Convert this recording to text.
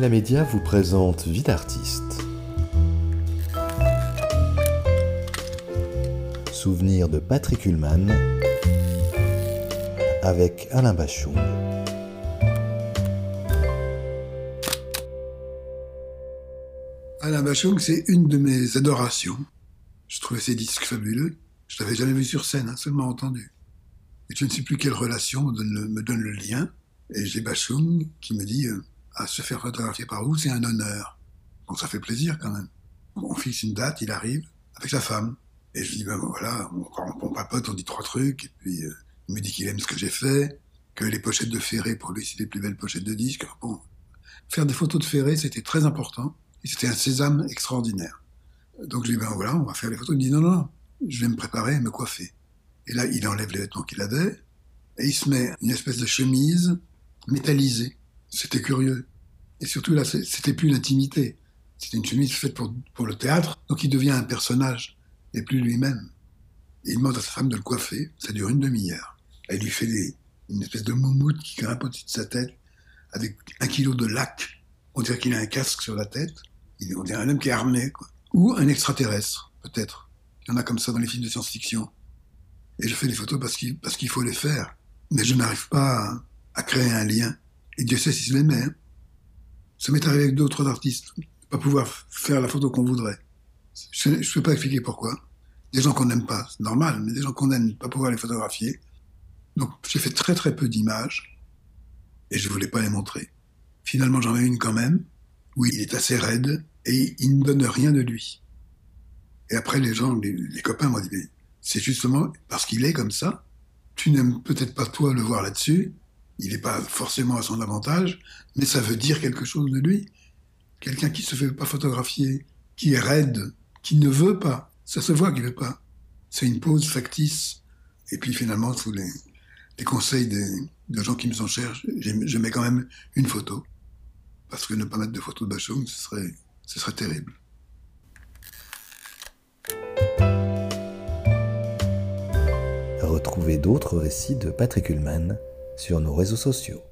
Villa Média vous présente Vie d'artiste. Souvenir de Patrick Ullmann avec Alain Bachung. Alain Bachung, c'est une de mes adorations. Je trouvais ses disques fabuleux. Je l'avais jamais vu sur scène, hein, seulement entendu. Et je ne sais plus quelle relation me donne le, me donne le lien. Et j'ai Bachung qui me dit euh, se faire photographier par vous, c'est un honneur. Donc ça fait plaisir quand même. On fixe une date, il arrive avec sa femme. Et je dis ben voilà, on, on, papote, on dit trois trucs. Et puis euh, il me dit qu'il aime ce que j'ai fait, que les pochettes de Ferré pour lui c'est les plus belles pochettes de disques. bon, faire des photos de Ferré c'était très important et c'était un sésame extraordinaire. Donc je dis ben voilà, on va faire les photos. Il me dit non non, je vais me préparer me coiffer. Et là il enlève les vêtements qu'il avait et il se met une espèce de chemise métallisée. C'était curieux. Et surtout là, c'était plus l'intimité. C'était une chemise faite pour, le théâtre, donc il devient un personnage et plus lui-même. Il demande à sa femme de le coiffer. Ça dure une demi-heure. Elle lui fait une espèce de moumoute qui grimpe au-dessus de sa tête avec un kilo de lac. On dirait qu'il a un casque sur la tête. On dirait un homme qui est armé. Ou un extraterrestre, peut-être. Il y en a comme ça dans les films de science-fiction. Et je fais des photos parce qu'il faut les faire. Mais je n'arrive pas à, à, créer un lien. Et Dieu sait si je l'aimais. Hein. Ça m'est arrivé avec d'autres artistes. Pas pouvoir faire la photo qu'on voudrait. Je ne peux pas expliquer pourquoi. Des gens qu'on n'aime pas, c'est normal, mais des gens qu'on aime, pas pouvoir les photographier. Donc j'ai fait très très peu d'images et je voulais pas les montrer. Finalement j'en ai une quand même, où il est assez raide et il ne donne rien de lui. Et après les gens, les, copains m'ont dit, c'est justement parce qu'il est comme ça, tu n'aimes peut-être pas toi le voir là-dessus, il n'est pas forcément à son avantage, mais ça veut dire quelque chose de lui. Quelqu'un qui se fait pas photographier, qui est raide, qui ne veut pas, ça se voit qu'il veut pas. C'est une pause factice. Et puis finalement, sous les, conseils des, de gens qui me sont chers, je mets quand même une photo. Parce que ne pas mettre de photo de Bachung, ce serait, ce serait terrible. Retrouvez d'autres récits de Patrick Ullmann sur nos réseaux sociaux.